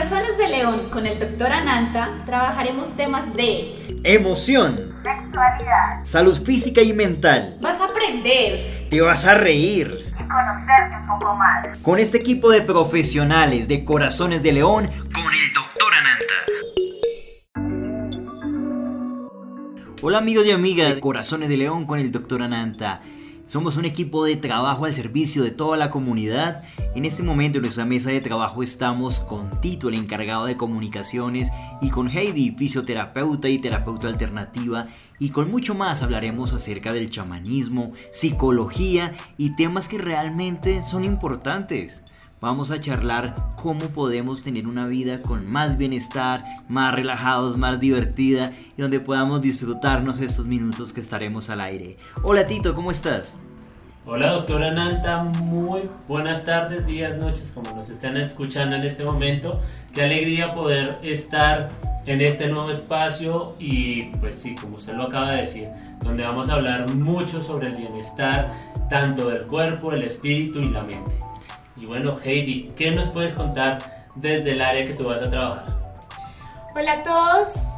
Corazones de León con el doctor Ananta trabajaremos temas de emoción, sexualidad, salud física y mental. Vas a aprender, te vas a reír y conocerte un poco más. Con este equipo de profesionales de Corazones de León con el doctor Ananta. Hola amigos y amigas de Corazones de León con el doctor Ananta. Somos un equipo de trabajo al servicio de toda la comunidad. En este momento en nuestra mesa de trabajo estamos con Tito, el encargado de comunicaciones, y con Heidi, fisioterapeuta y terapeuta alternativa, y con mucho más hablaremos acerca del chamanismo, psicología y temas que realmente son importantes. Vamos a charlar cómo podemos tener una vida con más bienestar, más relajados, más divertida y donde podamos disfrutarnos estos minutos que estaremos al aire. Hola Tito, ¿cómo estás? Hola doctora Nanta, muy buenas tardes, días, noches, como nos están escuchando en este momento. Qué alegría poder estar en este nuevo espacio y pues sí, como usted lo acaba de decir, donde vamos a hablar mucho sobre el bienestar, tanto del cuerpo, el espíritu y la mente. Y bueno, Heidi, ¿qué nos puedes contar desde el área que tú vas a trabajar? Hola a todos,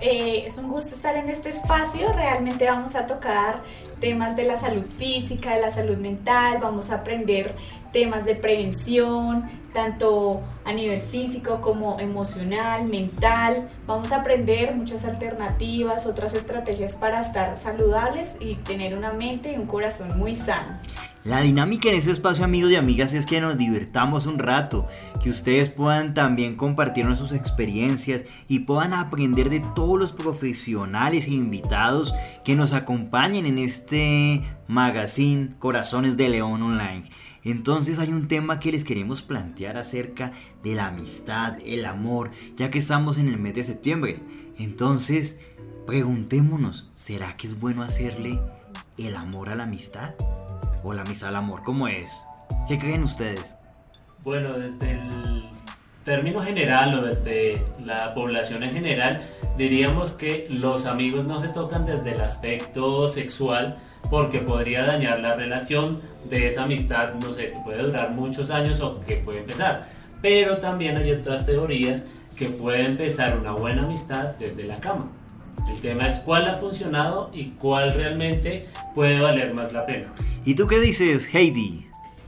eh, es un gusto estar en este espacio. Realmente vamos a tocar temas de la salud física, de la salud mental, vamos a aprender temas de prevención, tanto a nivel físico como emocional, mental. Vamos a aprender muchas alternativas, otras estrategias para estar saludables y tener una mente y un corazón muy sano. La dinámica en este espacio amigos y amigas es que nos divertamos un rato, que ustedes puedan también compartirnos sus experiencias y puedan aprender de todos los profesionales e invitados que nos acompañen en este magazine Corazones de León Online. Entonces hay un tema que les queremos plantear acerca de la amistad, el amor, ya que estamos en el mes de septiembre. Entonces, preguntémonos, ¿será que es bueno hacerle el amor a la amistad? ¿O la amistad al amor? ¿Cómo es? ¿Qué creen ustedes? Bueno, desde el término general o desde la población en general, diríamos que los amigos no se tocan desde el aspecto sexual porque podría dañar la relación de esa amistad, no sé, que puede durar muchos años o que puede empezar. Pero también hay otras teorías que puede empezar una buena amistad desde la cama. El tema es cuál ha funcionado y cuál realmente puede valer más la pena. ¿Y tú qué dices, Heidi?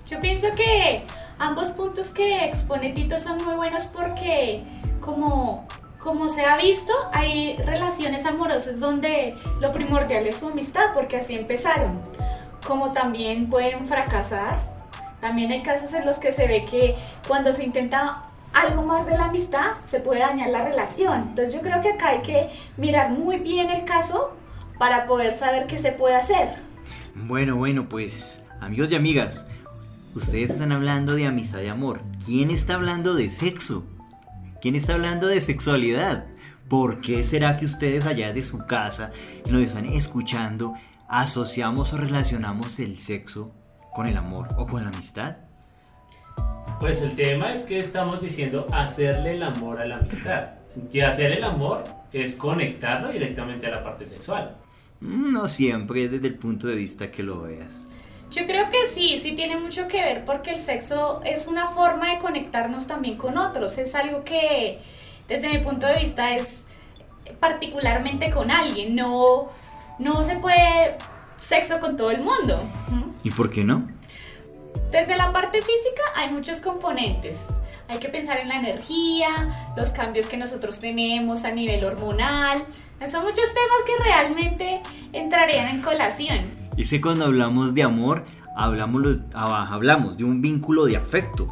Yo pienso que ambos puntos que expone Tito son muy buenos porque como, como se ha visto, hay relaciones amorosas donde lo primordial es su amistad porque así empezaron. Como también pueden fracasar. También hay casos en los que se ve que cuando se intenta algo más de la amistad, se puede dañar la relación. Entonces yo creo que acá hay que mirar muy bien el caso para poder saber qué se puede hacer. Bueno, bueno, pues amigos y amigas, ustedes están hablando de amistad y amor. ¿Quién está hablando de sexo? ¿Quién está hablando de sexualidad? ¿Por qué será que ustedes allá de su casa, que nos están escuchando, asociamos o relacionamos el sexo con el amor o con la amistad? Pues el tema es que estamos diciendo hacerle el amor a la amistad. Y hacer el amor es conectarlo directamente a la parte sexual. Mm, no siempre, desde el punto de vista que lo veas. Yo creo que sí, sí tiene mucho que ver porque el sexo es una forma de conectarnos también con otros. Es algo que desde mi punto de vista es particularmente con alguien. No, no se puede sexo con todo el mundo. ¿Y por qué no? Desde la parte física hay muchos componentes. Hay que pensar en la energía, los cambios que nosotros tenemos a nivel hormonal. Son muchos temas que realmente entrarían en colación. Y sé cuando hablamos de amor, hablamos, ah, hablamos de un vínculo de afecto.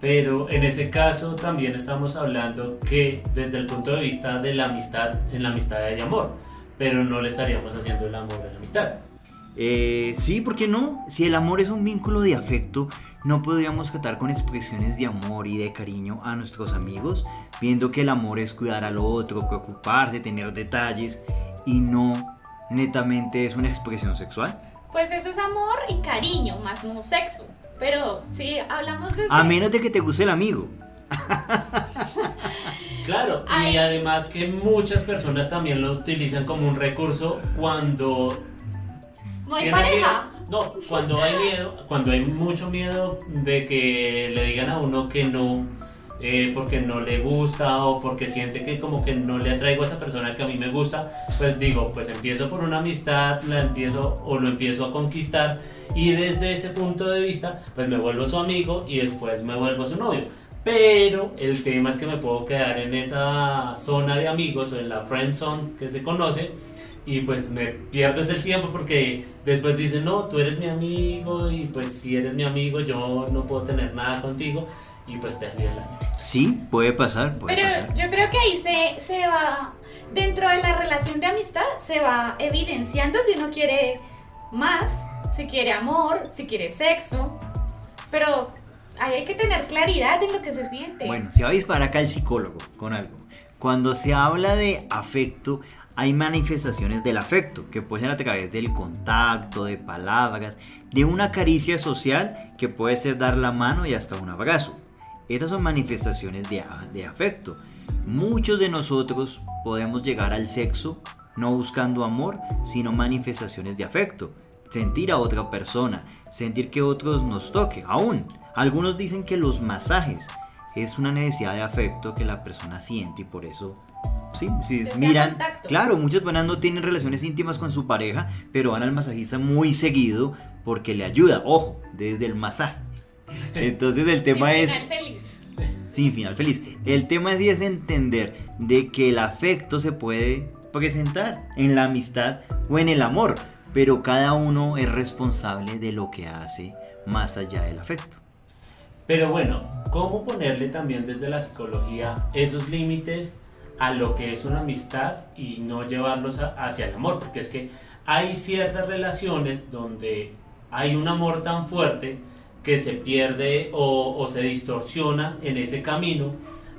Pero en ese caso también estamos hablando que desde el punto de vista de la amistad, en la amistad hay amor, pero no le estaríamos haciendo el amor a la amistad. Eh, sí, ¿por qué no? Si el amor es un vínculo de afecto, no podríamos tratar con expresiones de amor y de cariño a nuestros amigos, viendo que el amor es cuidar al otro, preocuparse, tener detalles y no netamente es una expresión sexual. Pues eso es amor y cariño, más no sexo. Pero si hablamos de... A menos de que te guste el amigo. claro, y además que muchas personas también lo utilizan como un recurso cuando no hay pareja. No, cuando hay miedo, cuando hay mucho miedo de que le digan a uno que no eh, porque no le gusta o porque siente que como que no le atraigo a esa persona que a mí me gusta, pues digo, pues empiezo por una amistad, la empiezo o lo empiezo a conquistar y desde ese punto de vista, pues me vuelvo su amigo y después me vuelvo su novio. Pero el tema es que me puedo quedar en esa zona de amigos o en la friend zone que se conoce y pues me pierdo ese tiempo porque después dicen, no, tú eres mi amigo y pues si eres mi amigo yo no puedo tener nada contigo y pues perdí el año. Sí, puede pasar, puede Pero pasar. yo creo que ahí se, se va, dentro de la relación de amistad, se va evidenciando si uno quiere más, si quiere amor, si quiere sexo. Pero ahí hay que tener claridad en lo que se siente. Bueno, se va a disparar acá el psicólogo con algo. Cuando se habla de afecto, hay manifestaciones del afecto, que puede ser a través del contacto, de palabras, de una caricia social, que puede ser dar la mano y hasta un abrazo. Estas son manifestaciones de, de afecto. Muchos de nosotros podemos llegar al sexo no buscando amor, sino manifestaciones de afecto. Sentir a otra persona, sentir que otros nos toque, aún. Algunos dicen que los masajes es una necesidad de afecto que la persona siente y por eso sí, sí miran. contacto. Claro, muchas personas no tienen relaciones íntimas con su pareja, pero van al masajista muy seguido porque le ayuda, ojo, desde el masaje. Entonces el tema Sin es final feliz. sin final feliz. El tema sí es entender de que el afecto se puede presentar en la amistad o en el amor, pero cada uno es responsable de lo que hace más allá del afecto. Pero bueno, ¿cómo ponerle también desde la psicología esos límites a lo que es una amistad y no llevarlos a- hacia el amor? Porque es que hay ciertas relaciones donde hay un amor tan fuerte que se pierde o, o se distorsiona en ese camino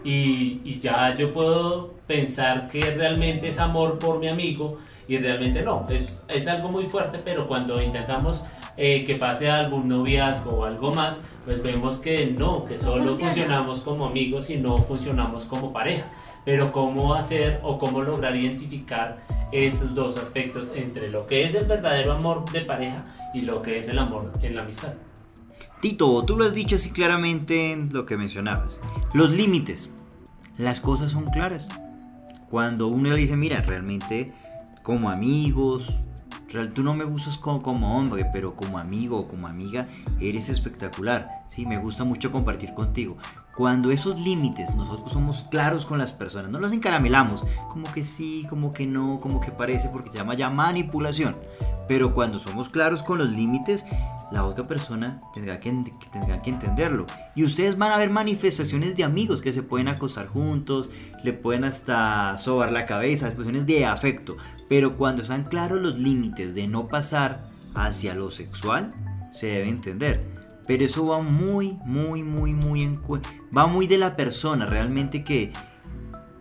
y, y ya yo puedo pensar que realmente es amor por mi amigo y realmente no, es, es algo muy fuerte, pero cuando intentamos eh, que pase algún noviazgo o algo más, pues vemos que no, que solo funciona. funcionamos como amigos y no funcionamos como pareja. Pero cómo hacer o cómo lograr identificar esos dos aspectos entre lo que es el verdadero amor de pareja y lo que es el amor en la amistad. Tito, tú lo has dicho así claramente en lo que mencionabas. Los límites. Las cosas son claras. Cuando uno le dice, mira, realmente como amigos, real, tú no me gustas como, como hombre, pero como amigo o como amiga, eres espectacular. Sí, me gusta mucho compartir contigo. Cuando esos límites nosotros somos claros con las personas, no los encaramelamos, como que sí, como que no, como que parece, porque se llama ya manipulación. Pero cuando somos claros con los límites, la otra persona tendrá que, tendrá que entenderlo. Y ustedes van a ver manifestaciones de amigos que se pueden acostar juntos, le pueden hasta sobar la cabeza, expresiones de afecto. Pero cuando están claros los límites de no pasar hacia lo sexual, se debe entender. Pero eso va muy, muy, muy, muy en Va muy de la persona realmente que,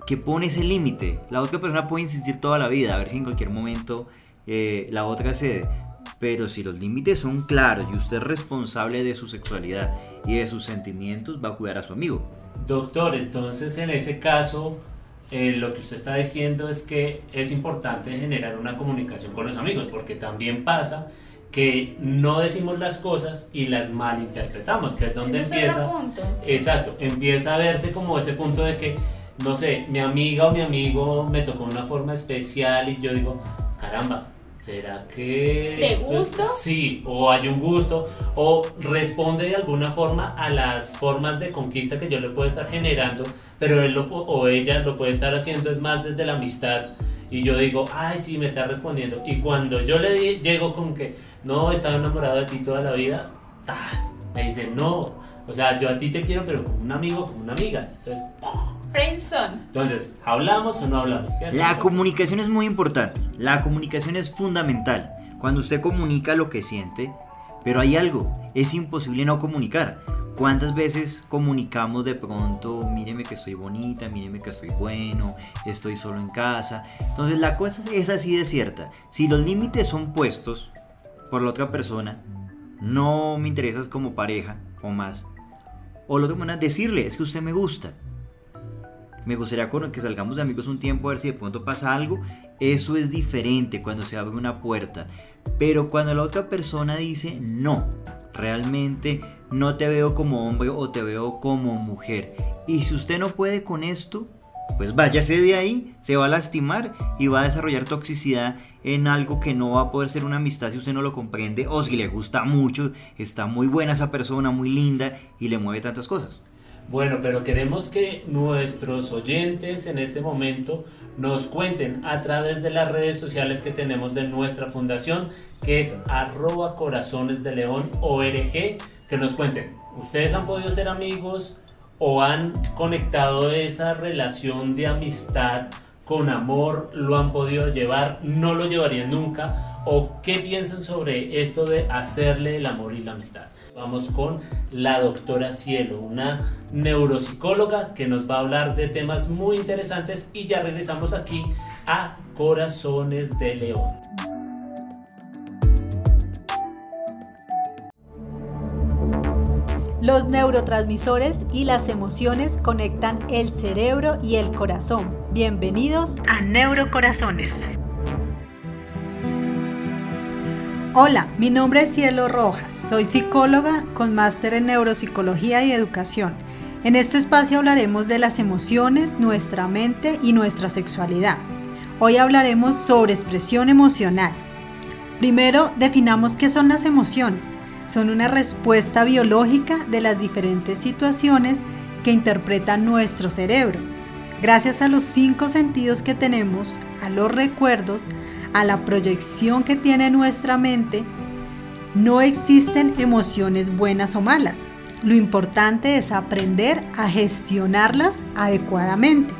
que pone ese límite. La otra persona puede insistir toda la vida, a ver si en cualquier momento eh, la otra cede. Pero si los límites son claros y usted es responsable de su sexualidad y de sus sentimientos, va a cuidar a su amigo. Doctor, entonces en ese caso, eh, lo que usted está diciendo es que es importante generar una comunicación con los amigos, porque también pasa que no decimos las cosas y las malinterpretamos, que es donde Ese es empieza... punto. Exacto, empieza a verse como ese punto de que, no sé, mi amiga o mi amigo me tocó una forma especial y yo digo, caramba, ¿será que... ¿De gusto? Sí, o hay un gusto, o responde de alguna forma a las formas de conquista que yo le puedo estar generando, pero él lo o ella lo puede estar haciendo es más desde la amistad. Y yo digo, ay, sí, me está respondiendo. Y cuando yo le di- llego con que, no, estaba enamorado de ti toda la vida, ¡tas! me dice, no, o sea, yo a ti te quiero, pero como un amigo, como una amiga. Entonces, Friendzone. entonces ¿hablamos o no hablamos? ¿Qué La comunicación es muy importante. La comunicación es fundamental. Cuando usted comunica lo que siente, pero hay algo, es imposible no comunicar. ¿Cuántas veces comunicamos de pronto, míreme que estoy bonita, míreme que estoy bueno, estoy solo en casa? Entonces la cosa es así de cierta. Si los límites son puestos por la otra persona, no me interesas como pareja o más. O la otra manera, decirle, es que usted me gusta. Me gustaría que salgamos de amigos un tiempo a ver si de pronto pasa algo. Eso es diferente cuando se abre una puerta. Pero cuando la otra persona dice no, realmente no te veo como hombre o te veo como mujer. Y si usted no puede con esto, pues váyase de ahí, se va a lastimar y va a desarrollar toxicidad en algo que no va a poder ser una amistad si usted no lo comprende o si le gusta mucho, está muy buena esa persona, muy linda y le mueve tantas cosas. Bueno, pero queremos que nuestros oyentes en este momento nos cuenten a través de las redes sociales que tenemos de nuestra fundación, que es arroba corazones de león org, que nos cuenten, ¿ustedes han podido ser amigos o han conectado esa relación de amistad con amor? ¿Lo han podido llevar? ¿No lo llevarían nunca? ¿O qué piensan sobre esto de hacerle el amor y la amistad? Vamos con la doctora Cielo, una neuropsicóloga que nos va a hablar de temas muy interesantes y ya regresamos aquí a Corazones de León. Los neurotransmisores y las emociones conectan el cerebro y el corazón. Bienvenidos a Neurocorazones. Hola, mi nombre es Cielo Rojas, soy psicóloga con máster en neuropsicología y educación. En este espacio hablaremos de las emociones, nuestra mente y nuestra sexualidad. Hoy hablaremos sobre expresión emocional. Primero, definamos qué son las emociones. Son una respuesta biológica de las diferentes situaciones que interpreta nuestro cerebro. Gracias a los cinco sentidos que tenemos, a los recuerdos, a la proyección que tiene nuestra mente, no existen emociones buenas o malas. Lo importante es aprender a gestionarlas adecuadamente.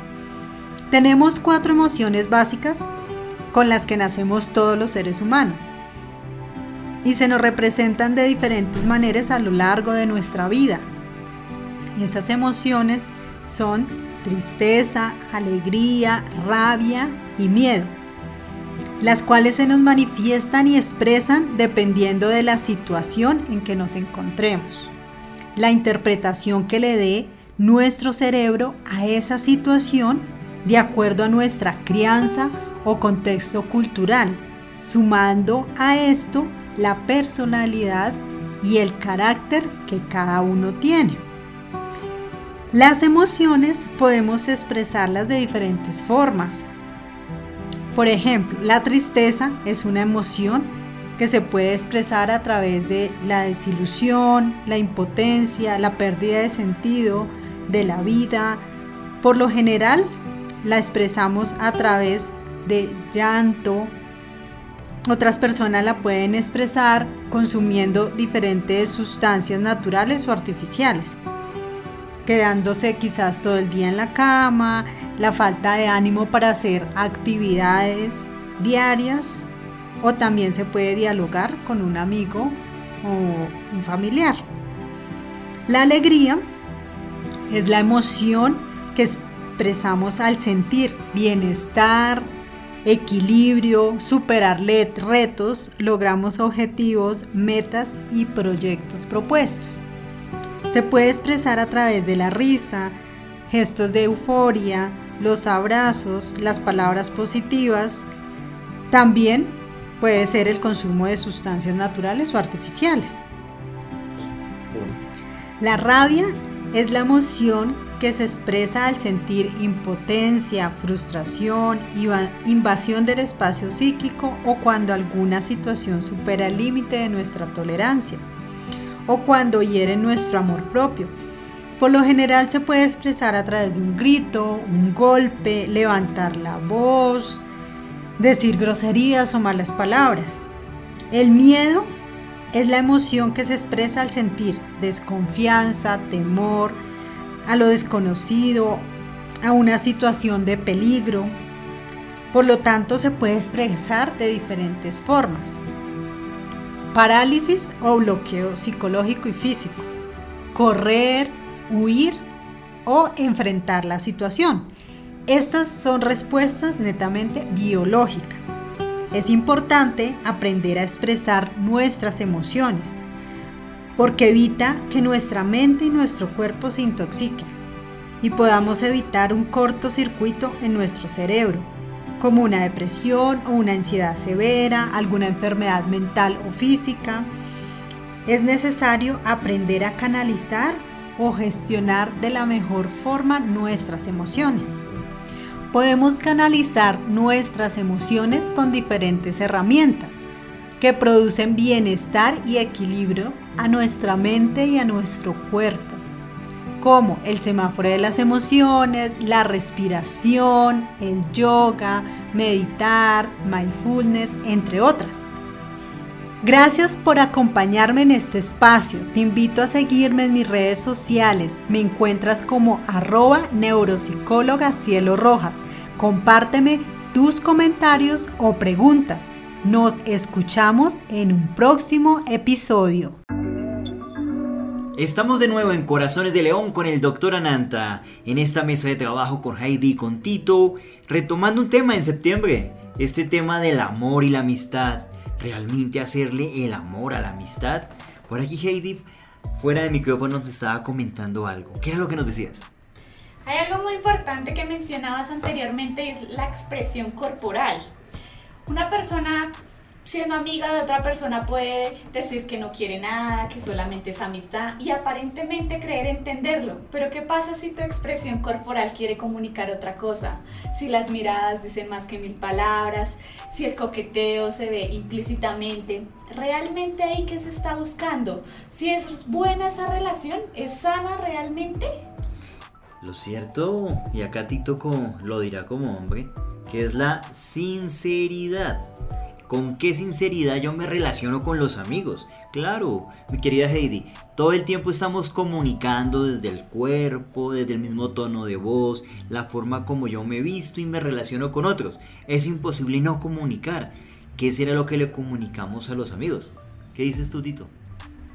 Tenemos cuatro emociones básicas con las que nacemos todos los seres humanos y se nos representan de diferentes maneras a lo largo de nuestra vida. Esas emociones son tristeza, alegría, rabia y miedo las cuales se nos manifiestan y expresan dependiendo de la situación en que nos encontremos. La interpretación que le dé nuestro cerebro a esa situación de acuerdo a nuestra crianza o contexto cultural, sumando a esto la personalidad y el carácter que cada uno tiene. Las emociones podemos expresarlas de diferentes formas, por ejemplo, la tristeza es una emoción que se puede expresar a través de la desilusión, la impotencia, la pérdida de sentido de la vida. Por lo general, la expresamos a través de llanto. Otras personas la pueden expresar consumiendo diferentes sustancias naturales o artificiales quedándose quizás todo el día en la cama, la falta de ánimo para hacer actividades diarias o también se puede dialogar con un amigo o un familiar. La alegría es la emoción que expresamos al sentir bienestar, equilibrio, superar retos, logramos objetivos, metas y proyectos propuestos. Se puede expresar a través de la risa, gestos de euforia, los abrazos, las palabras positivas. También puede ser el consumo de sustancias naturales o artificiales. La rabia es la emoción que se expresa al sentir impotencia, frustración, invasión del espacio psíquico o cuando alguna situación supera el límite de nuestra tolerancia o cuando hiere nuestro amor propio. Por lo general se puede expresar a través de un grito, un golpe, levantar la voz, decir groserías o malas palabras. El miedo es la emoción que se expresa al sentir desconfianza, temor, a lo desconocido, a una situación de peligro. Por lo tanto, se puede expresar de diferentes formas parálisis o bloqueo psicológico y físico, correr, huir o enfrentar la situación. Estas son respuestas netamente biológicas. Es importante aprender a expresar nuestras emociones porque evita que nuestra mente y nuestro cuerpo se intoxiquen y podamos evitar un cortocircuito en nuestro cerebro como una depresión o una ansiedad severa, alguna enfermedad mental o física. es necesario aprender a canalizar o gestionar de la mejor forma nuestras emociones. Podemos canalizar nuestras emociones con diferentes herramientas que producen bienestar y equilibrio a nuestra mente y a nuestro cuerpo, como el semáforo de las emociones, la respiración, el yoga, meditar, mindfulness, entre otras. Gracias por acompañarme en este espacio. Te invito a seguirme en mis redes sociales. Me encuentras como arroba neuropsicóloga cielo rojas. Compárteme tus comentarios o preguntas. Nos escuchamos en un próximo episodio. Estamos de nuevo en Corazones de León con el doctor Ananta, en esta mesa de trabajo con Heidi y con Tito, retomando un tema en septiembre, este tema del amor y la amistad realmente hacerle el amor a la amistad. Por aquí Heidi, fuera de micrófono, nos estaba comentando algo. ¿Qué era lo que nos decías? Hay algo muy importante que mencionabas anteriormente, es la expresión corporal. Una persona siendo amiga de otra persona puede decir que no quiere nada, que solamente es amistad y aparentemente creer entenderlo. Pero ¿qué pasa si tu expresión corporal quiere comunicar otra cosa? Si las miradas dicen más que mil palabras, si el coqueteo se ve implícitamente. ¿Realmente ahí qué se está buscando? Si es buena esa relación, ¿es sana realmente? Lo cierto, y acá Tito lo dirá como hombre, que es la sinceridad con qué sinceridad yo me relaciono con los amigos. Claro, mi querida Heidi, todo el tiempo estamos comunicando desde el cuerpo, desde el mismo tono de voz, la forma como yo me visto y me relaciono con otros. Es imposible no comunicar. ¿Qué será lo que le comunicamos a los amigos? ¿Qué dices tú, Tito?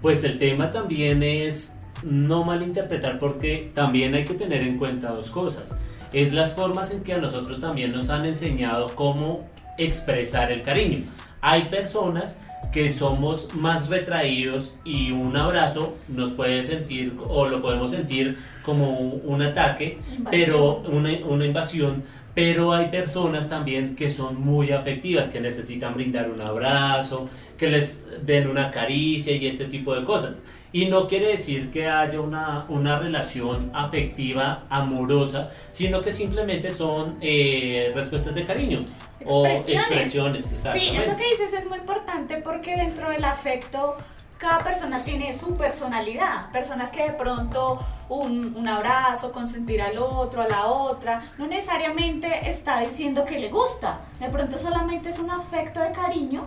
Pues el tema también es no malinterpretar porque también hay que tener en cuenta dos cosas. Es las formas en que a nosotros también nos han enseñado cómo expresar el cariño. Hay personas que somos más retraídos y un abrazo nos puede sentir o lo podemos sentir como un ataque, pero una, una invasión, pero hay personas también que son muy afectivas, que necesitan brindar un abrazo, que les den una caricia y este tipo de cosas. Y no quiere decir que haya una, una relación afectiva, amorosa, sino que simplemente son eh, respuestas de cariño. Expresiones. O expresiones, Sí, eso que dices es muy importante porque dentro del afecto cada persona tiene su personalidad. Personas que de pronto un, un, abrazo, consentir al otro, a la otra, no necesariamente está diciendo que le gusta. De pronto solamente es un afecto de cariño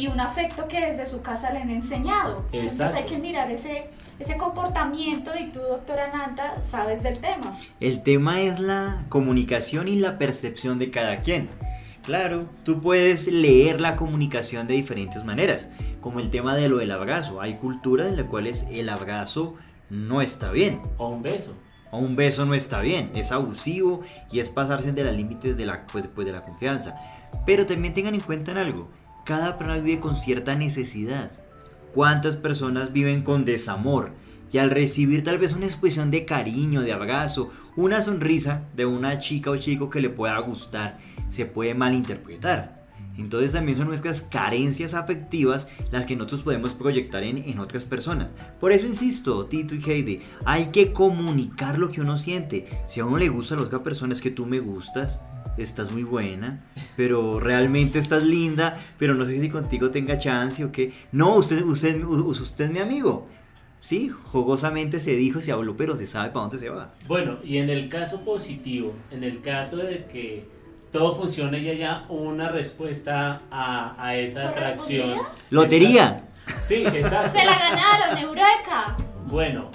y un afecto que desde su casa le han enseñado. Entonces hay que mirar ese, ese comportamiento y tú, doctora Nanta, sabes del tema. El tema es la comunicación y la percepción de cada quien. Claro, tú puedes leer la comunicación de diferentes maneras, como el tema de lo del abrazo. Hay culturas en las cuales el abrazo no está bien. O un beso. O un beso no está bien, es abusivo y es pasarse de los límites de la, pues, de la confianza. Pero también tengan en cuenta en algo, cada persona vive con cierta necesidad. ¿Cuántas personas viven con desamor? Y al recibir tal vez una expresión de cariño, de abrazo, una sonrisa de una chica o chico que le pueda gustar, se puede malinterpretar. Entonces también son nuestras carencias afectivas las que nosotros podemos proyectar en, en, otras personas. Por eso insisto, Tito y Heidi, hay que comunicar lo que uno siente. Si a uno le gustan las otras personas que tú me gustas, estás muy buena, pero realmente estás linda, pero no sé si contigo tenga chance o qué. No, usted, usted, usted es mi amigo. Sí, jugosamente se dijo, se habló, pero se sabe para dónde se va. Bueno, y en el caso positivo, en el caso de que todo funcione y haya una respuesta a, a esa atracción. ¡Lotería! Sí, exacto. Se la ganaron, Eureka. Bueno,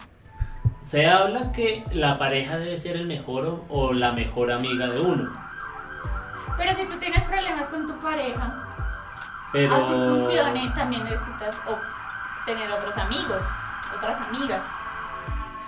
se habla que la pareja debe ser el mejor o la mejor amiga de uno. Pero si tú tienes problemas con tu pareja, Pero... así funcione, también necesitas tener otros amigos, otras amigas.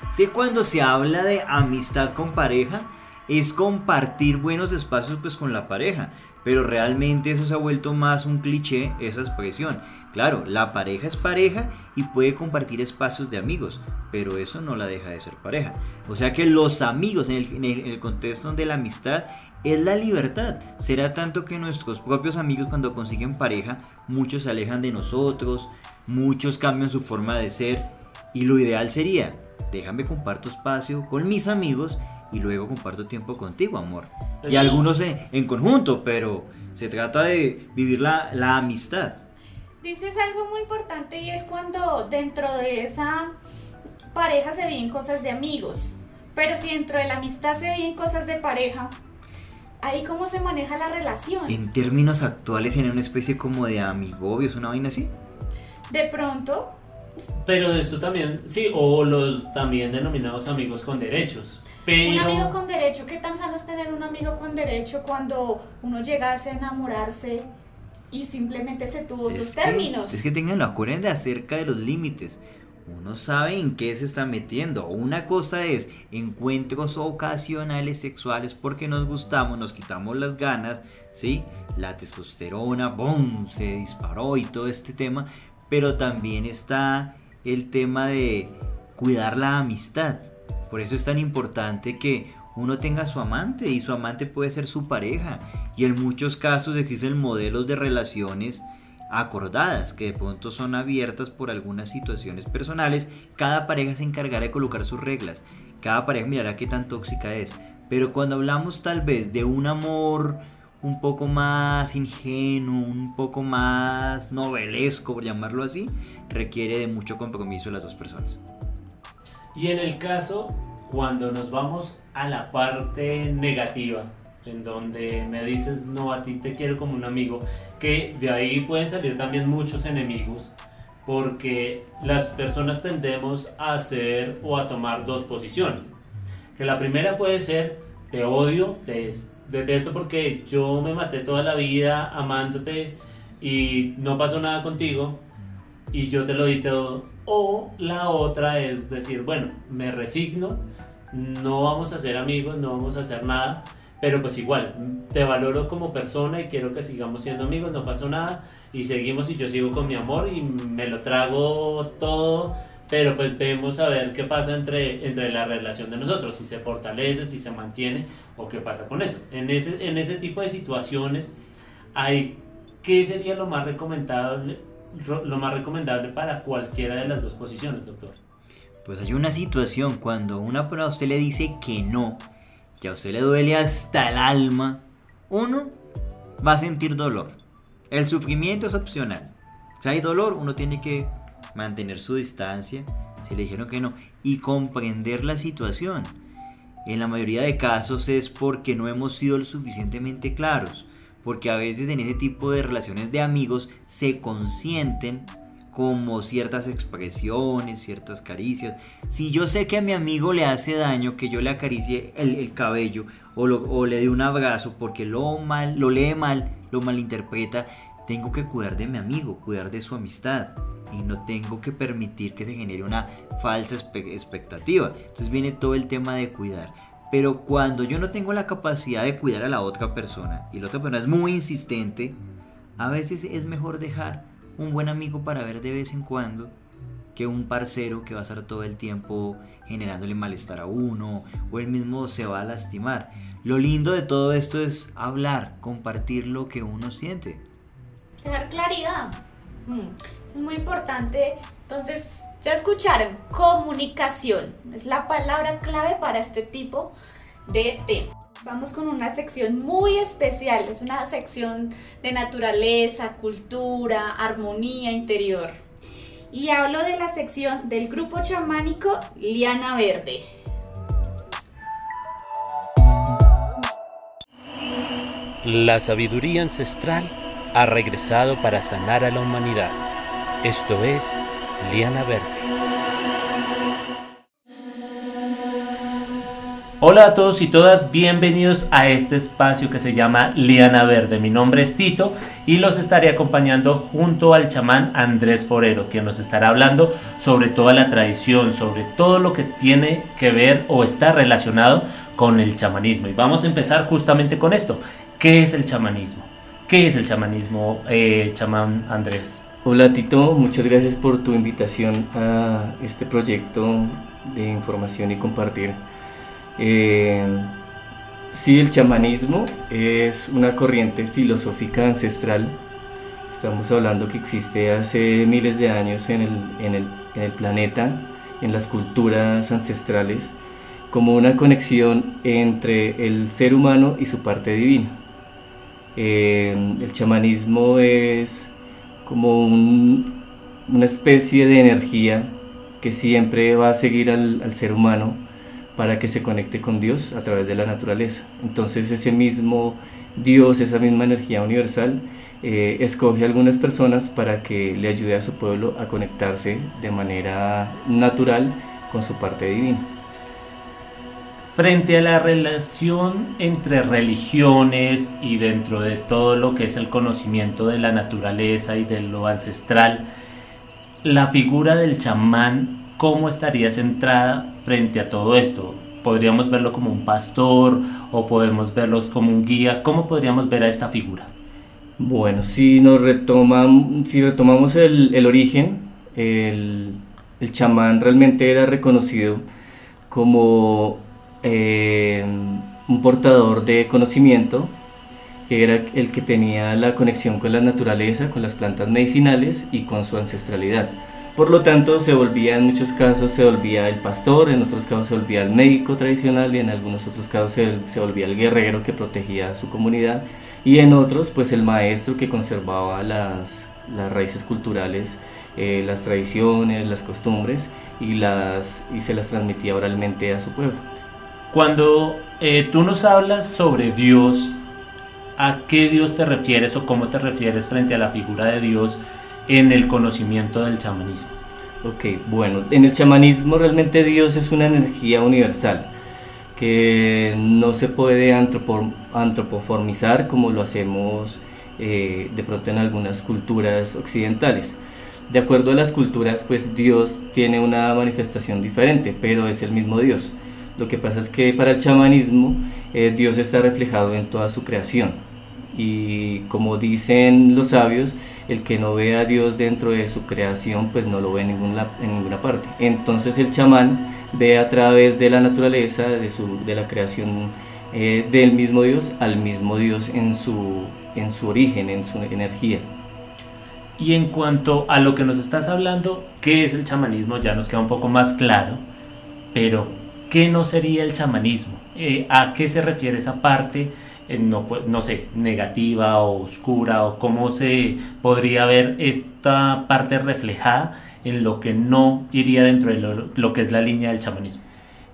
Sí, cuando se habla de amistad con pareja, es compartir buenos espacios pues con la pareja, pero realmente eso se ha vuelto más un cliché, esa expresión. Claro, la pareja es pareja y puede compartir espacios de amigos, pero eso no la deja de ser pareja. O sea que los amigos en el, en el contexto de la amistad es la libertad. Será tanto que nuestros propios amigos cuando consiguen pareja, muchos se alejan de nosotros, muchos cambian su forma de ser y lo ideal sería, déjame comparto espacio con mis amigos y luego comparto tiempo contigo, amor. Y algunos en, en conjunto, pero se trata de vivir la, la amistad. Dices algo muy importante y es cuando dentro de esa pareja se viven cosas de amigos. Pero si dentro de la amistad se viven cosas de pareja, ahí cómo se maneja la relación. En términos actuales, en una especie como de amigobios, una vaina así. De pronto, Pero esto también, sí, o los también denominados amigos con derechos. Pero... un amigo con derecho, ¿qué tan sano es tener un amigo con derecho cuando uno llegase a enamorarse y simplemente se tuvo sus que- términos? es que tengan la de acerca de los límites. Uno sabe en qué se está metiendo. Una cosa es encuentros ocasionales sexuales porque nos gustamos, nos quitamos las ganas, ¿sí? La testosterona, ¡boom! se disparó y todo este tema. Pero también está el tema de cuidar la amistad. Por eso es tan importante que uno tenga su amante y su amante puede ser su pareja. Y en muchos casos existen modelos de relaciones acordadas que de pronto son abiertas por algunas situaciones personales. Cada pareja se encargará de colocar sus reglas. Cada pareja mirará qué tan tóxica es. Pero cuando hablamos tal vez de un amor un poco más ingenuo, un poco más novelesco, por llamarlo así, requiere de mucho compromiso de las dos personas. Y en el caso, cuando nos vamos a la parte negativa, en donde me dices, no, a ti te quiero como un amigo, que de ahí pueden salir también muchos enemigos, porque las personas tendemos a hacer o a tomar dos posiciones. Que la primera puede ser, te odio, te detesto porque yo me maté toda la vida amándote y no pasó nada contigo y yo te lo di todo. O la otra es decir, bueno, me resigno, no vamos a ser amigos, no vamos a hacer nada, pero pues igual, te valoro como persona y quiero que sigamos siendo amigos, no pasó nada y seguimos y yo sigo con mi amor y me lo trago todo, pero pues vemos a ver qué pasa entre, entre la relación de nosotros, si se fortalece, si se mantiene o qué pasa con eso. En ese, en ese tipo de situaciones, hay, ¿qué sería lo más recomendable? lo más recomendable para cualquiera de las dos posiciones, doctor? Pues hay una situación cuando una persona usted le dice que no, que a usted le duele hasta el alma, uno va a sentir dolor. El sufrimiento es opcional. Si hay dolor, uno tiene que mantener su distancia, si le dijeron que no, y comprender la situación. En la mayoría de casos es porque no hemos sido lo suficientemente claros porque a veces en ese tipo de relaciones de amigos se consienten como ciertas expresiones, ciertas caricias. Si yo sé que a mi amigo le hace daño que yo le acaricie el, el cabello o, o, le dé un abrazo porque lo, mal, lo lee mal, lo malinterpreta, tengo que cuidar de mi amigo, cuidar de su amistad y no tengo que permitir que se genere una falsa expectativa. Entonces viene todo el tema de cuidar. Pero cuando yo no tengo la capacidad de cuidar a la otra persona y la otra persona es muy insistente, a veces es mejor dejar un buen amigo para ver de vez en cuando que un parcero que va a estar todo el tiempo generándole malestar a uno o él mismo se va a lastimar. Lo lindo de todo esto es hablar, compartir lo que uno siente. Dejar claridad. Mm, eso es muy importante. Entonces, ya escucharon, comunicación es la palabra clave para este tipo de tema. Vamos con una sección muy especial, es una sección de naturaleza, cultura, armonía interior. Y hablo de la sección del grupo chamánico Liana Verde. La sabiduría ancestral ha regresado para sanar a la humanidad. Esto es Liana Verde. Hola a todos y todas, bienvenidos a este espacio que se llama Liana Verde. Mi nombre es Tito y los estaré acompañando junto al chamán Andrés Forero, quien nos estará hablando sobre toda la tradición, sobre todo lo que tiene que ver o está relacionado con el chamanismo. Y vamos a empezar justamente con esto. ¿Qué es el chamanismo? ¿Qué es el chamanismo, eh, chamán Andrés? Hola Tito, muchas gracias por tu invitación a este proyecto de información y compartir. Eh, sí, el chamanismo es una corriente filosófica ancestral Estamos hablando que existe hace miles de años en el, planeta, en las culturas ancestrales, como una conexión entre el ser humano y su parte divina. Eh, el chamanismo es como un, una especie de energía que siempre va a seguir al, ser humano para que se conecte con Dios a través de la naturaleza. Entonces ese mismo Dios, esa misma energía universal, eh, escoge a algunas personas para que le ayude a su pueblo a conectarse de manera natural con su parte divina. Frente a la relación entre religiones y dentro de todo lo que es el conocimiento de la naturaleza y de lo ancestral, la figura del chamán, ¿cómo estaría centrada frente a todo esto? ¿Podríamos verlo como un pastor o podemos verlo como un guía? ¿Cómo podríamos ver a esta figura? Bueno, si nos retomamos, si retomamos el, el origen, el, el, chamán realmente era reconocido como eh, un portador de conocimiento, que era el que tenía la conexión con la naturaleza, con las plantas medicinales y con su ancestralidad. Por lo tanto, se volvía en muchos casos, se volvía el pastor, en otros casos se volvía el médico tradicional y en algunos otros casos se, se volvía el guerrero que protegía a su comunidad y en otros pues el maestro que conservaba las, las raíces culturales, eh, las tradiciones, las costumbres y, las, y se las transmitía oralmente a su pueblo. Cuando eh, tú nos hablas sobre Dios, ¿a qué Dios te refieres o cómo te refieres frente a la figura de Dios en el conocimiento del chamanismo? Ok, bueno, en el chamanismo realmente Dios es una energía universal que no se puede antropoformizar como lo hacemos eh, de pronto en algunas culturas occidentales. De acuerdo a las culturas, pues Dios tiene una manifestación diferente, pero es el mismo Dios. Lo que pasa es que para el chamanismo eh, Dios está reflejado en toda su creación. Y como dicen los sabios, el que no ve a Dios dentro de su creación, pues no lo ve en ninguna, en ninguna parte. Entonces el chamán ve a través de la naturaleza, de, su, de la creación eh, del mismo Dios, al mismo Dios en su, en su origen, en su energía. Y en cuanto a lo que nos estás hablando, ¿qué es el chamanismo? Ya nos queda un poco más claro, pero ¿qué no sería el chamanismo? Eh, ¿A qué se refiere esa parte, no, pues, no sé, negativa o oscura? ¿O cómo se podría ver esta parte reflejada en lo que no iría dentro de lo, lo que es la línea del chamanismo?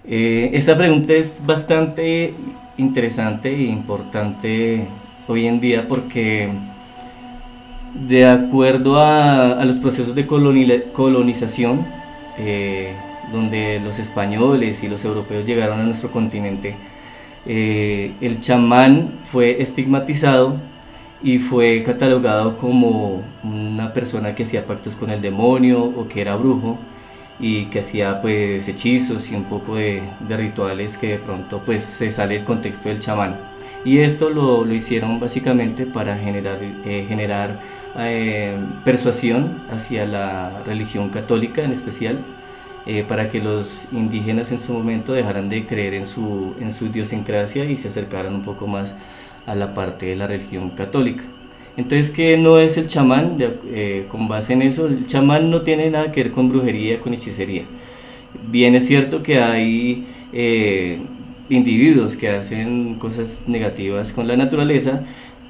Eh, esta pregunta es bastante interesante e importante hoy en día porque de acuerdo a, a los procesos de colonización, eh, donde los españoles y los europeos llegaron a nuestro continente, eh, el chamán fue estigmatizado y fue catalogado como una persona que hacía pactos con el demonio o que era brujo y que hacía pues hechizos y un poco de, de rituales que de pronto pues se sale del contexto del chamán. Y esto lo, lo hicieron básicamente para generar, eh, generar eh, persuasión hacia la religión católica en especial, eh, para que los indígenas en su momento dejaran de creer en su, en su idiosincrasia y se acercaran un poco más a la parte de la religión católica. Entonces, ¿qué no es el chamán? Eh, con base en eso, el chamán no tiene nada que ver con brujería, con hechicería. Bien es cierto que hay eh, individuos que hacen cosas negativas con la naturaleza,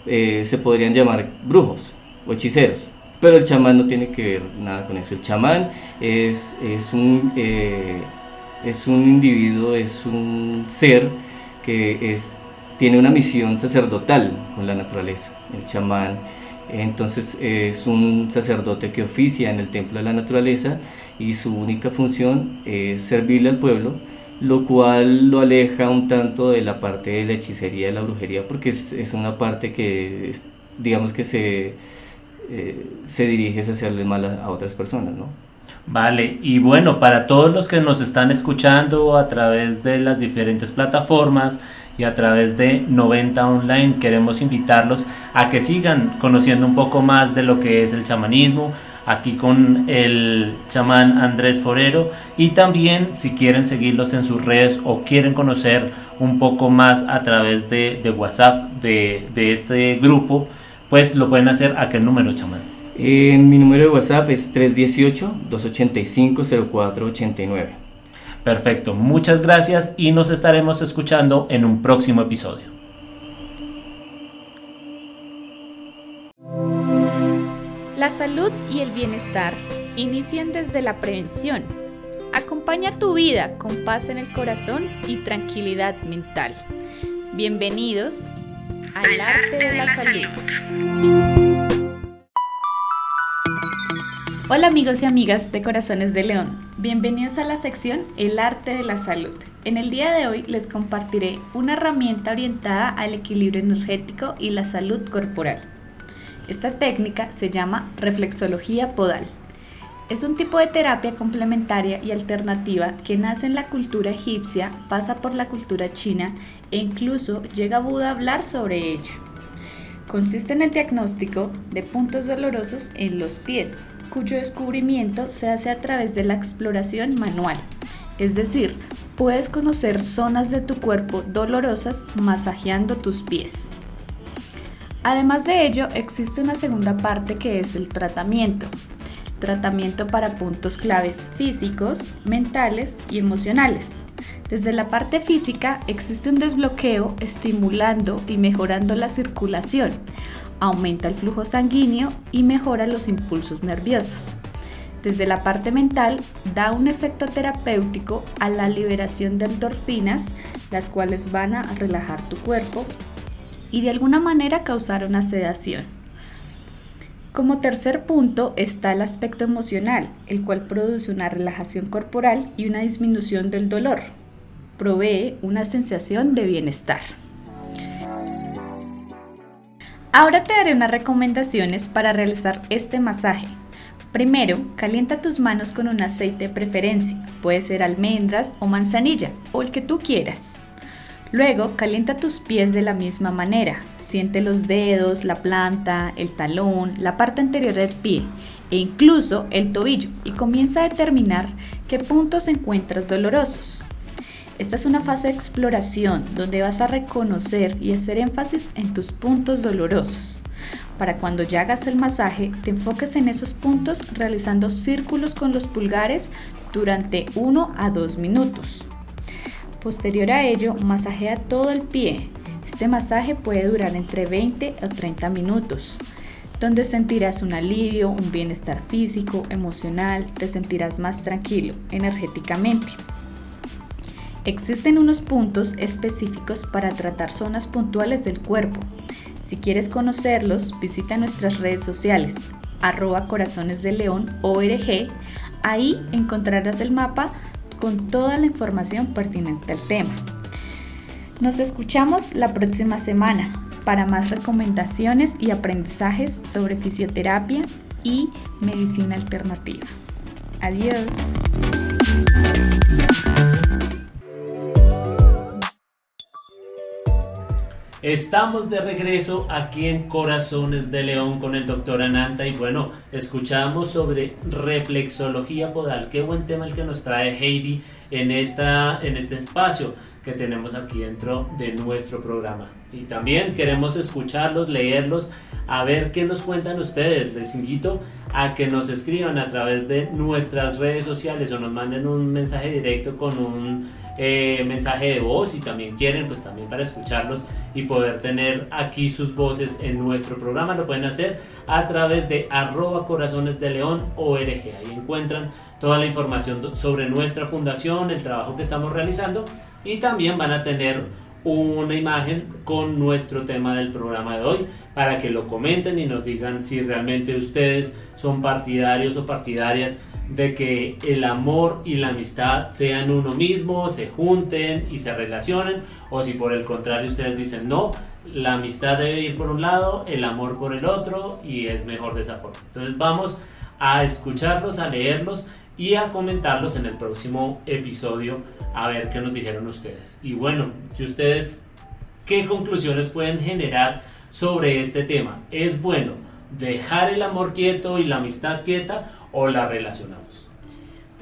eh, se podrían llamar brujos o hechiceros. Pero el chamán no tiene que ver nada con eso. El chamán es, es, un, es un individuo, es un ser que es tiene una misión sacerdotal con la naturaleza. El chamán entonces es un sacerdote que oficia en el templo de la naturaleza y su única función es servirle al pueblo, lo cual lo aleja un tanto de la parte de la hechicería, de la brujería, porque es, es una parte que digamos que se, eh, se dirige a hacerle mal a, a otras personas, ¿no? Vale, y bueno, para todos los que nos están escuchando a través de las diferentes plataformas, y a través de 90 Online queremos invitarlos a que sigan conociendo un poco más de lo que es el chamanismo, aquí con el chamán Andrés Forero y también si quieren seguirlos en sus redes o quieren conocer un poco más a través de, de WhatsApp de, de, este grupo, pues lo pueden hacer a qué número, chamán. Eh, mi número de WhatsApp es 318-285-0489. Perfecto, muchas gracias y nos estaremos escuchando en un próximo episodio. La salud y el bienestar inician desde la prevención. Acompaña tu vida con paz en el corazón y tranquilidad mental. Bienvenidos al arte de la salud. Hola amigos y amigas de Corazones de León. Bienvenidos a la sección El arte de la salud. En el día de hoy les compartiré una herramienta orientada al equilibrio energético y la salud corporal. Esta técnica se llama reflexología podal. Es un tipo de terapia complementaria y alternativa que nace en la cultura egipcia, pasa por la cultura china e incluso llega Buda a hablar sobre ella. Consiste en el diagnóstico de puntos dolorosos en los pies, cuyo descubrimiento se hace a través de la exploración manual. Es decir, puedes conocer zonas de tu cuerpo dolorosas masajeando tus pies. Además de ello, existe una segunda parte que es el tratamiento. Tratamiento para puntos claves físicos, mentales y emocionales. Desde la parte física existe un desbloqueo estimulando y mejorando la circulación, aumenta el flujo sanguíneo y mejora los impulsos nerviosos. Desde la parte mental da un efecto terapéutico a la liberación de endorfinas, las cuales van a relajar tu cuerpo y de alguna manera causar una sedación. Como tercer punto está el aspecto emocional, el cual produce una relajación corporal y una disminución del dolor. Provee una sensación de bienestar. Ahora te daré unas recomendaciones para realizar este masaje. Primero, calienta tus manos con un aceite de preferencia, puede ser almendras o manzanilla, o el que tú quieras. Luego, calienta tus pies de la misma manera. Siente los dedos, la planta, el talón, la parte anterior del pie e incluso el tobillo y comienza a determinar qué puntos encuentras dolorosos. Esta es una fase de exploración donde vas a reconocer y hacer énfasis en tus puntos dolorosos. Para cuando ya hagas el masaje, te enfoques en esos puntos realizando círculos con los pulgares durante 1 a 2 minutos. Posterior a ello, masajea todo el pie. Este masaje puede durar entre 20 o 30 minutos, donde sentirás un alivio, un bienestar físico, emocional, te sentirás más tranquilo energéticamente. Existen unos puntos específicos para tratar zonas puntuales del cuerpo. Si quieres conocerlos, visita nuestras redes sociales, arroba corazones de león. Ahí encontrarás el mapa con toda la información pertinente al tema. Nos escuchamos la próxima semana para más recomendaciones y aprendizajes sobre fisioterapia y medicina alternativa. Adiós. Estamos de regreso aquí en Corazones de León con el doctor Ananta y bueno, escuchamos sobre reflexología podal. Qué buen tema el que nos trae Heidi en, esta, en este espacio que tenemos aquí dentro de nuestro programa. Y también queremos escucharlos, leerlos, a ver qué nos cuentan ustedes. Les invito a que nos escriban a través de nuestras redes sociales o nos manden un mensaje directo con un eh, mensaje de voz y también quieren, pues también para escucharlos y poder tener aquí sus voces en nuestro programa, lo pueden hacer a través de arroba corazones de león org. Ahí encuentran toda la información sobre nuestra fundación, el trabajo que estamos realizando y también van a tener una imagen con nuestro tema del programa de hoy para que lo comenten y nos digan si realmente ustedes son partidarios o partidarias de que el amor y la amistad sean uno mismo, se junten y se relacionen, o si por el contrario ustedes dicen no, la amistad debe ir por un lado, el amor por el otro y es mejor de esa forma. Entonces vamos a escucharlos, a leerlos y a comentarlos en el próximo episodio a ver qué nos dijeron ustedes. Y bueno, si ustedes, ¿qué conclusiones pueden generar sobre este tema? ¿Es bueno dejar el amor quieto y la amistad quieta o la relacionamos?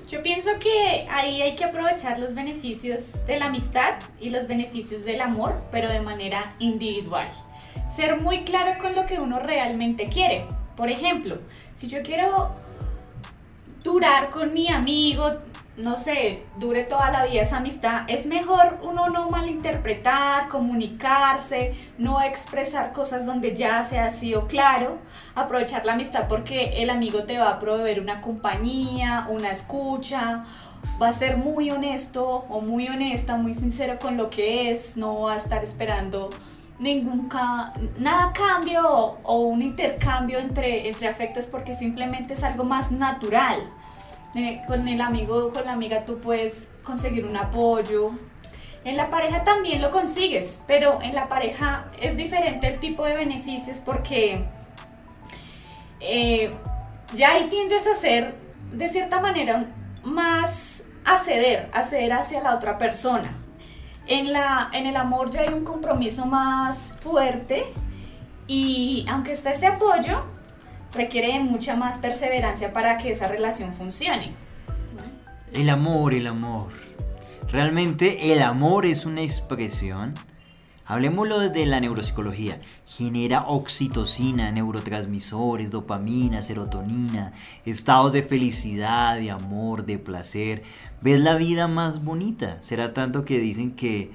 Yo pienso que ahí hay que aprovechar los beneficios de la amistad y los beneficios del amor, pero de manera individual. ser muy claro con lo que uno realmente quiere. Por ejemplo, si yo quiero durar con mi amigo, no sé, dure toda la vida esa amistad, es mejor uno no malinterpretar, comunicarse, no expresar cosas donde ya se ha sido claro, aprovechar la amistad porque el amigo te va a proveer una compañía, una escucha, va a ser muy honesto o muy honesta, muy sincero con lo que es, no va a estar esperando ningún nada cambio o, un intercambio entre, entre afectos porque simplemente es algo más natural. Eh, con el amigo con la amiga tú puedes conseguir un apoyo. En la pareja también lo consigues, pero en la pareja es diferente el tipo de beneficios porque eh, ya ahí tiendes a ser de cierta manera más a ceder, a ceder hacia la otra persona. En, la, en el amor ya hay un compromiso más fuerte y aunque está ese apoyo, requiere mucha más perseverancia para que esa relación funcione. El amor, el amor. Realmente el amor es una expresión, hablemoslo desde la neuropsicología, genera oxitocina, neurotransmisores, dopamina, serotonina, estados de felicidad, de amor, de placer. ¿Ves la vida más bonita? Será tanto que dicen que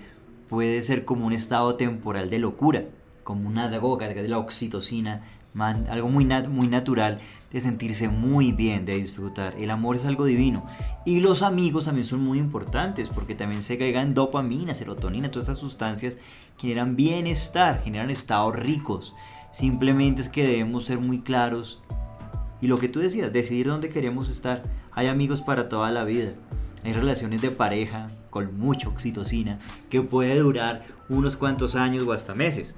puede ser como un estado temporal de locura, como una droga de la oxitocina algo muy, muy natural de sentirse muy bien, de disfrutar. El amor es algo divino. Y los amigos también son muy importantes porque también se caigan dopamina, serotonina, todas estas sustancias generan bienestar, generan estados ricos. Simplemente es que debemos ser muy claros. Y lo que tú decías, decidir dónde queremos estar. Hay amigos para toda la vida. Hay relaciones de pareja con mucha oxitocina que puede durar unos cuantos años o hasta meses.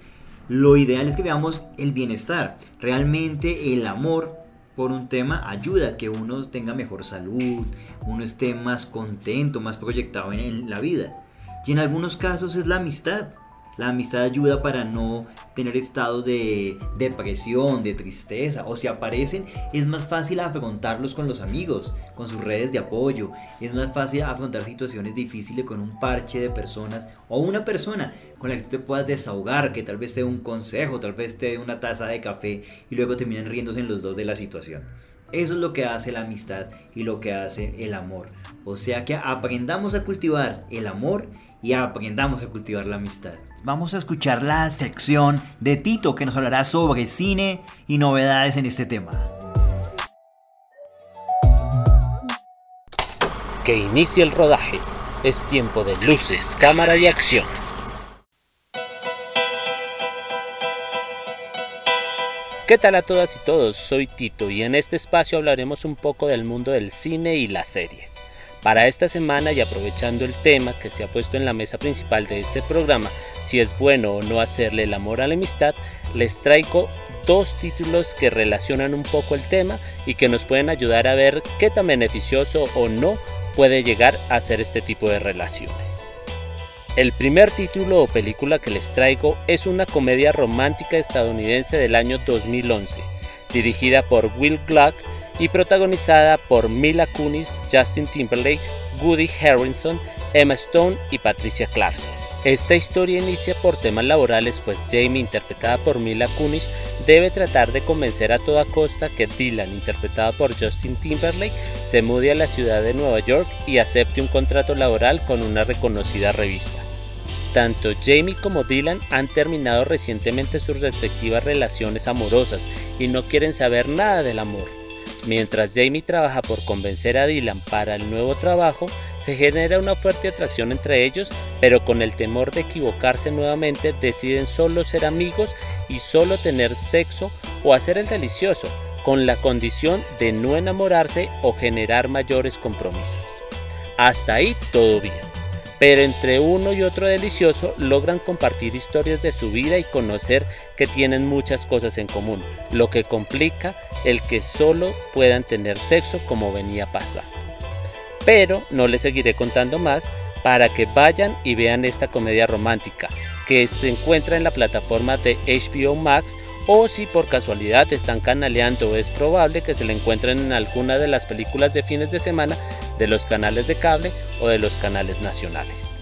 Lo ideal es que veamos el bienestar. Realmente el amor por un tema ayuda a que uno tenga mejor salud, uno esté más contento, más proyectado en la vida. Y en algunos casos es la amistad. La amistad ayuda para no tener estados de depresión, de tristeza, o si aparecen, es más fácil afrontarlos con los amigos, con sus redes de apoyo, es más fácil afrontar situaciones difíciles con un parche de personas o una persona con la que tú te puedas desahogar, que tal vez te dé un consejo, tal vez te dé una taza de café y luego terminan riéndose en los dos de la situación. Eso es lo que hace la amistad y lo que hace el amor. O sea que aprendamos a cultivar el amor y aprendamos a cultivar la amistad. Vamos a escuchar la sección de Tito que nos hablará sobre cine y novedades en este tema. Que inicie el rodaje. Es tiempo de luces, cámara y acción. ¿Qué tal a todas y todos? Soy Tito y en este espacio hablaremos un poco del mundo del cine y las series. Para esta semana y aprovechando el tema que se ha puesto en la mesa principal de este programa, si es bueno o no hacerle el amor a la amistad, les traigo dos títulos que relacionan un poco el tema y que nos pueden ayudar a ver qué tan beneficioso o no puede llegar a ser este tipo de relaciones. El primer título o película que les traigo es una comedia romántica estadounidense del año 2011, dirigida por Will Gluck y protagonizada por Mila Kunis, Justin Timberlake, Woody Harrelson, Emma Stone y Patricia Clarkson. Esta historia inicia por temas laborales, pues Jamie, interpretada por Mila Kunis, debe tratar de convencer a toda costa que Dylan, interpretada por Justin Timberlake, se mude a la ciudad de Nueva York y acepte un contrato laboral con una reconocida revista. Tanto Jamie como Dylan han terminado recientemente sus respectivas relaciones amorosas y no quieren saber nada del amor. Mientras Jamie trabaja por convencer a Dylan para el nuevo trabajo, se genera una fuerte atracción entre ellos, pero con el temor de equivocarse nuevamente deciden solo ser amigos y solo tener sexo o hacer el delicioso, con la condición de no enamorarse o generar mayores compromisos. Hasta ahí todo bien pero entre uno y otro delicioso logran compartir historias de su vida y conocer que tienen muchas cosas en común, lo que complica el que solo puedan tener sexo como venía pasando. Pero no les seguiré contando más para que vayan y vean esta comedia romántica que se encuentra en la plataforma de HBO Max o si por casualidad están canaleando es probable que se la encuentren en alguna de las películas de fines de semana de los canales de cable o de los canales nacionales.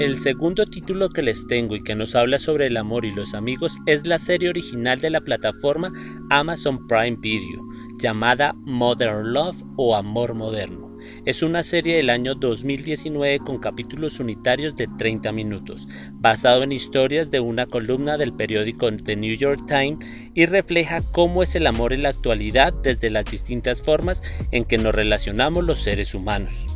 El segundo título que les tengo y que nos habla sobre el amor y los amigos es la serie original de la plataforma Amazon Prime Video, llamada Modern Love o Amor Moderno. Es una serie del año 2019 con capítulos unitarios de 30 minutos, basado en historias de una columna del periódico The New York Times y refleja cómo es el amor en la actualidad desde las distintas formas en que nos relacionamos los seres humanos.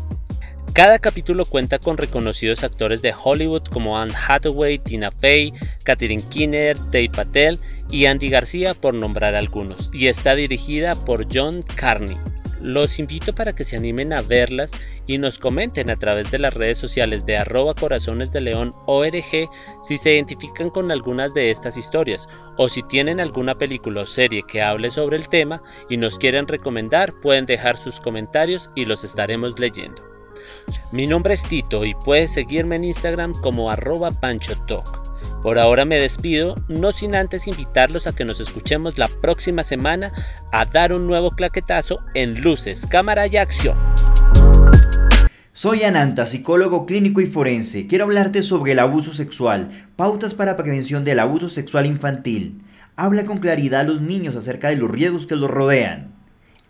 Cada capítulo cuenta con reconocidos actores de Hollywood como Anne Hathaway, Tina Fey, Katherine Keener, Dave Patel y Andy García por nombrar algunos, y está dirigida por John Carney. Los invito para que se animen a verlas y nos comenten a través de las redes sociales de arroba corazones de león ORG si se identifican con algunas de estas historias o si tienen alguna película o serie que hable sobre el tema y nos quieren recomendar pueden dejar sus comentarios y los estaremos leyendo. Mi nombre es Tito y puedes seguirme en Instagram como arroba panchotalk. Por ahora me despido, no sin antes invitarlos a que nos escuchemos la próxima semana a dar un nuevo claquetazo en luces, cámara y acción. Soy Ananta, psicólogo clínico y forense. Quiero hablarte sobre el abuso sexual, pautas para prevención del abuso sexual infantil. Habla con claridad a los niños acerca de los riesgos que los rodean.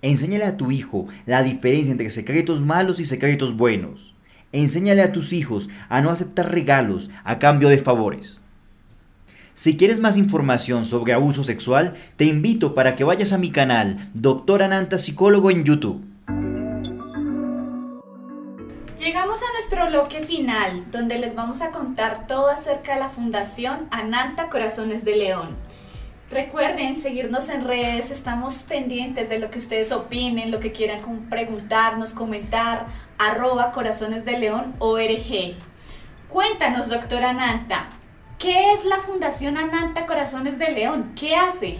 Enséñale a tu hijo la diferencia entre secretos malos y secretos buenos. Enséñale a tus hijos a no aceptar regalos a cambio de favores. Si quieres más información sobre abuso sexual, te invito para que vayas a mi canal, Doctor Ananta Psicólogo en YouTube. Llegamos a nuestro bloque final, donde les vamos a contar todo acerca de la Fundación Ananta Corazones de León. Recuerden seguirnos en redes, estamos pendientes de lo que ustedes opinen, lo que quieran preguntarnos, comentar, arroba Corazones de León ORG. Cuéntanos, doctora Ananta, ¿Qué es la Fundación Ananta Corazones de León? ¿Qué hace?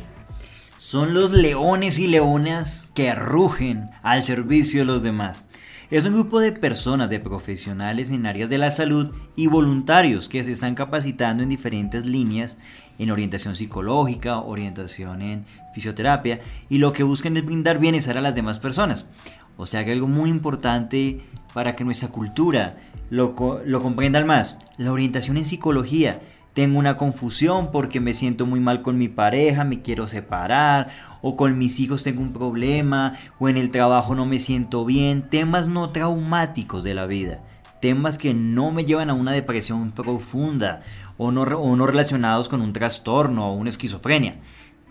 Son los leones y leonas que rugen al servicio de los demás. Es un grupo de personas, de profesionales en áreas de la salud y voluntarios que se están capacitando en diferentes líneas en orientación psicológica, orientación en fisioterapia y lo que buscan es brindar bienestar a las demás personas. O sea que algo muy importante para que nuestra cultura lo, lo comprendan más, la orientación en psicología tengo una confusión porque me siento muy mal con mi pareja, me quiero separar, o con mis hijos tengo un problema, o en el trabajo no me siento bien, temas no traumáticos de la vida, temas que no me llevan a una depresión profunda, o no, o relacionados con un trastorno o una esquizofrenia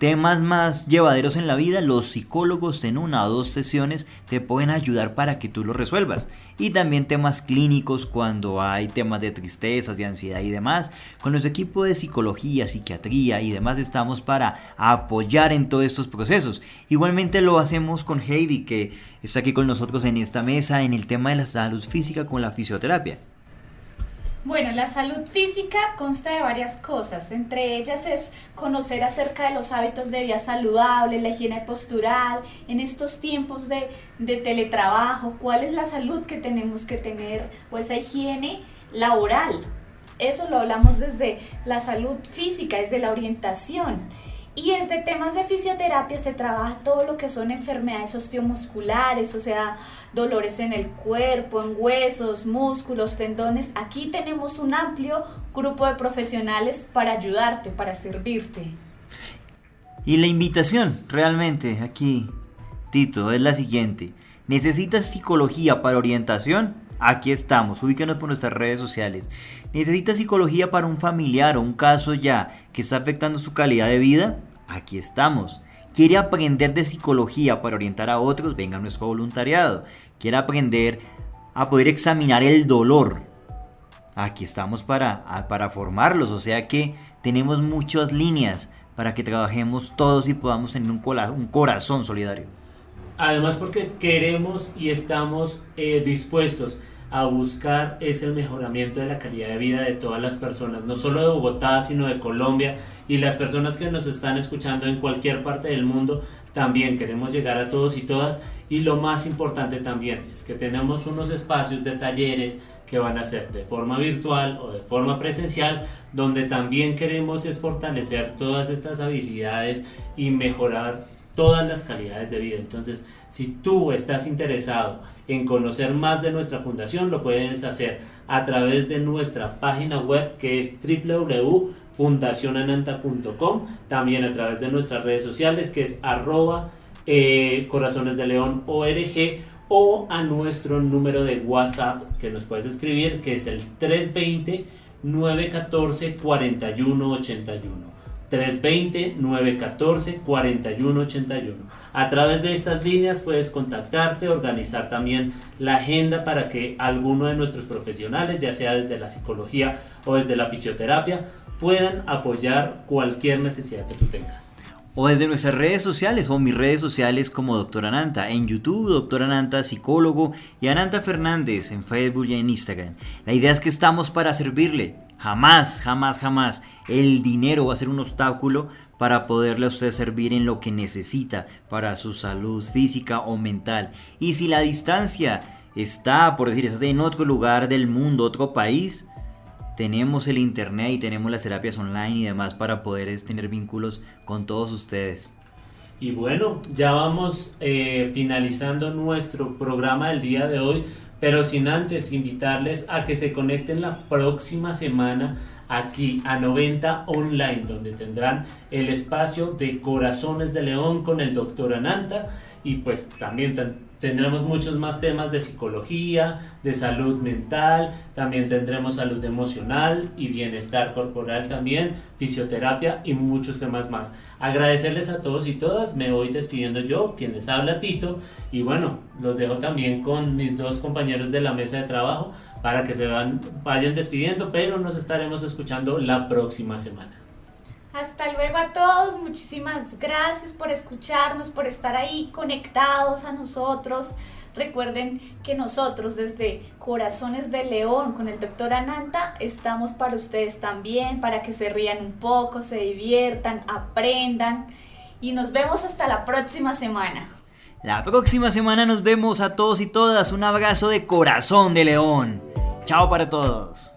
temas más llevaderos en la vida, los psicólogos en una o dos sesiones te pueden ayudar para que tú los resuelvas. Y también temas clínicos cuando hay temas de tristezas, de ansiedad y demás. Con nuestro equipo de psicología, psiquiatría y demás estamos para apoyar en todos estos procesos. Igualmente lo hacemos con Heidi que está aquí con nosotros en esta mesa en el tema de la salud física con la fisioterapia. Bueno, la salud física consta de varias cosas, entre ellas es conocer acerca de los hábitos de vida saludable, la higiene postural, en estos tiempos de, de teletrabajo, cuál es la salud que tenemos que tener o esa higiene laboral. Eso lo hablamos desde la salud física, desde la orientación. Y desde temas de fisioterapia se trabaja todo lo que son enfermedades osteomusculares, o sea, dolores en el cuerpo, en huesos, músculos, tendones. Aquí tenemos un amplio grupo de profesionales para ayudarte, para servirte. Y la invitación realmente aquí, Tito, es la siguiente. ¿Necesitas psicología para orientación? Aquí estamos, ubícanos por nuestras redes sociales. ¿Necesitas psicología para un familiar o un caso ya que está afectando su calidad de vida? Aquí estamos. ¿Quiere aprender de psicología para orientar a otros? Venga a nuestro voluntariado. ¿Quiere aprender a poder examinar el dolor? Aquí estamos para, para formarlos. O sea que tenemos muchas líneas para que trabajemos todos y podamos tener un, un corazón solidario. Además porque queremos y estamos eh, dispuestos a buscar ese mejoramiento de la calidad de vida de todas las personas, no solo de Bogotá, sino de Colombia y las personas que nos están escuchando en cualquier parte del mundo, también queremos llegar a todos y todas y lo más importante también es que tenemos unos espacios de talleres que van a ser de forma virtual o de forma presencial, donde también queremos es fortalecer todas estas habilidades y mejorar todas las calidades de vida. Entonces, si tú estás interesado en conocer más de nuestra fundación, lo puedes hacer a través de nuestra página web que es www.fundacionananta.com, también a través de nuestras redes sociales que es arroba eh, corazones de león org o a nuestro número de WhatsApp que nos puedes escribir que es el 320 914 4181. 320-914-4181. A través de estas líneas puedes contactarte, organizar también la agenda para que alguno de nuestros profesionales, ya sea desde la psicología o desde la fisioterapia, puedan apoyar cualquier necesidad que tú tengas. O desde nuestras redes sociales o mis redes sociales como Doctor Ananta. En YouTube, Doctor Ananta Psicólogo y Ananta Fernández en Facebook y en Instagram. La idea es que estamos para servirle. Jamás, jamás, jamás el dinero va a ser un obstáculo para poderle a usted servir en lo que necesita para su salud física o mental. Y si la distancia está, por decir, en otro lugar del mundo, otro país, tenemos el internet y tenemos las terapias online y demás para poder tener vínculos con todos ustedes. Y bueno, ya vamos eh, finalizando nuestro programa del día de hoy, pero sin antes invitarles a que se conecten la próxima semana aquí a 90 online, donde tendrán el espacio de Corazones de León con el doctor Ananta y pues también tendremos muchos más temas de psicología, de salud mental, también tendremos salud emocional y bienestar corporal también, fisioterapia y muchos temas más. Agradecerles a todos y todas, me voy despidiendo yo, quien les habla Tito, y bueno, los dejo también con mis dos compañeros de la mesa de trabajo para que se van, vayan despidiendo, pero nos estaremos escuchando la próxima semana. Hasta luego a todos, muchísimas gracias por escucharnos, por estar ahí conectados a nosotros. Recuerden que nosotros desde Corazones de León con el doctor Ananta estamos para ustedes también, para que se rían un poco, se diviertan, aprendan y nos vemos hasta la próxima semana. La próxima semana nos vemos a todos y todas. Un abrazo de Corazón de León. Chao para todos.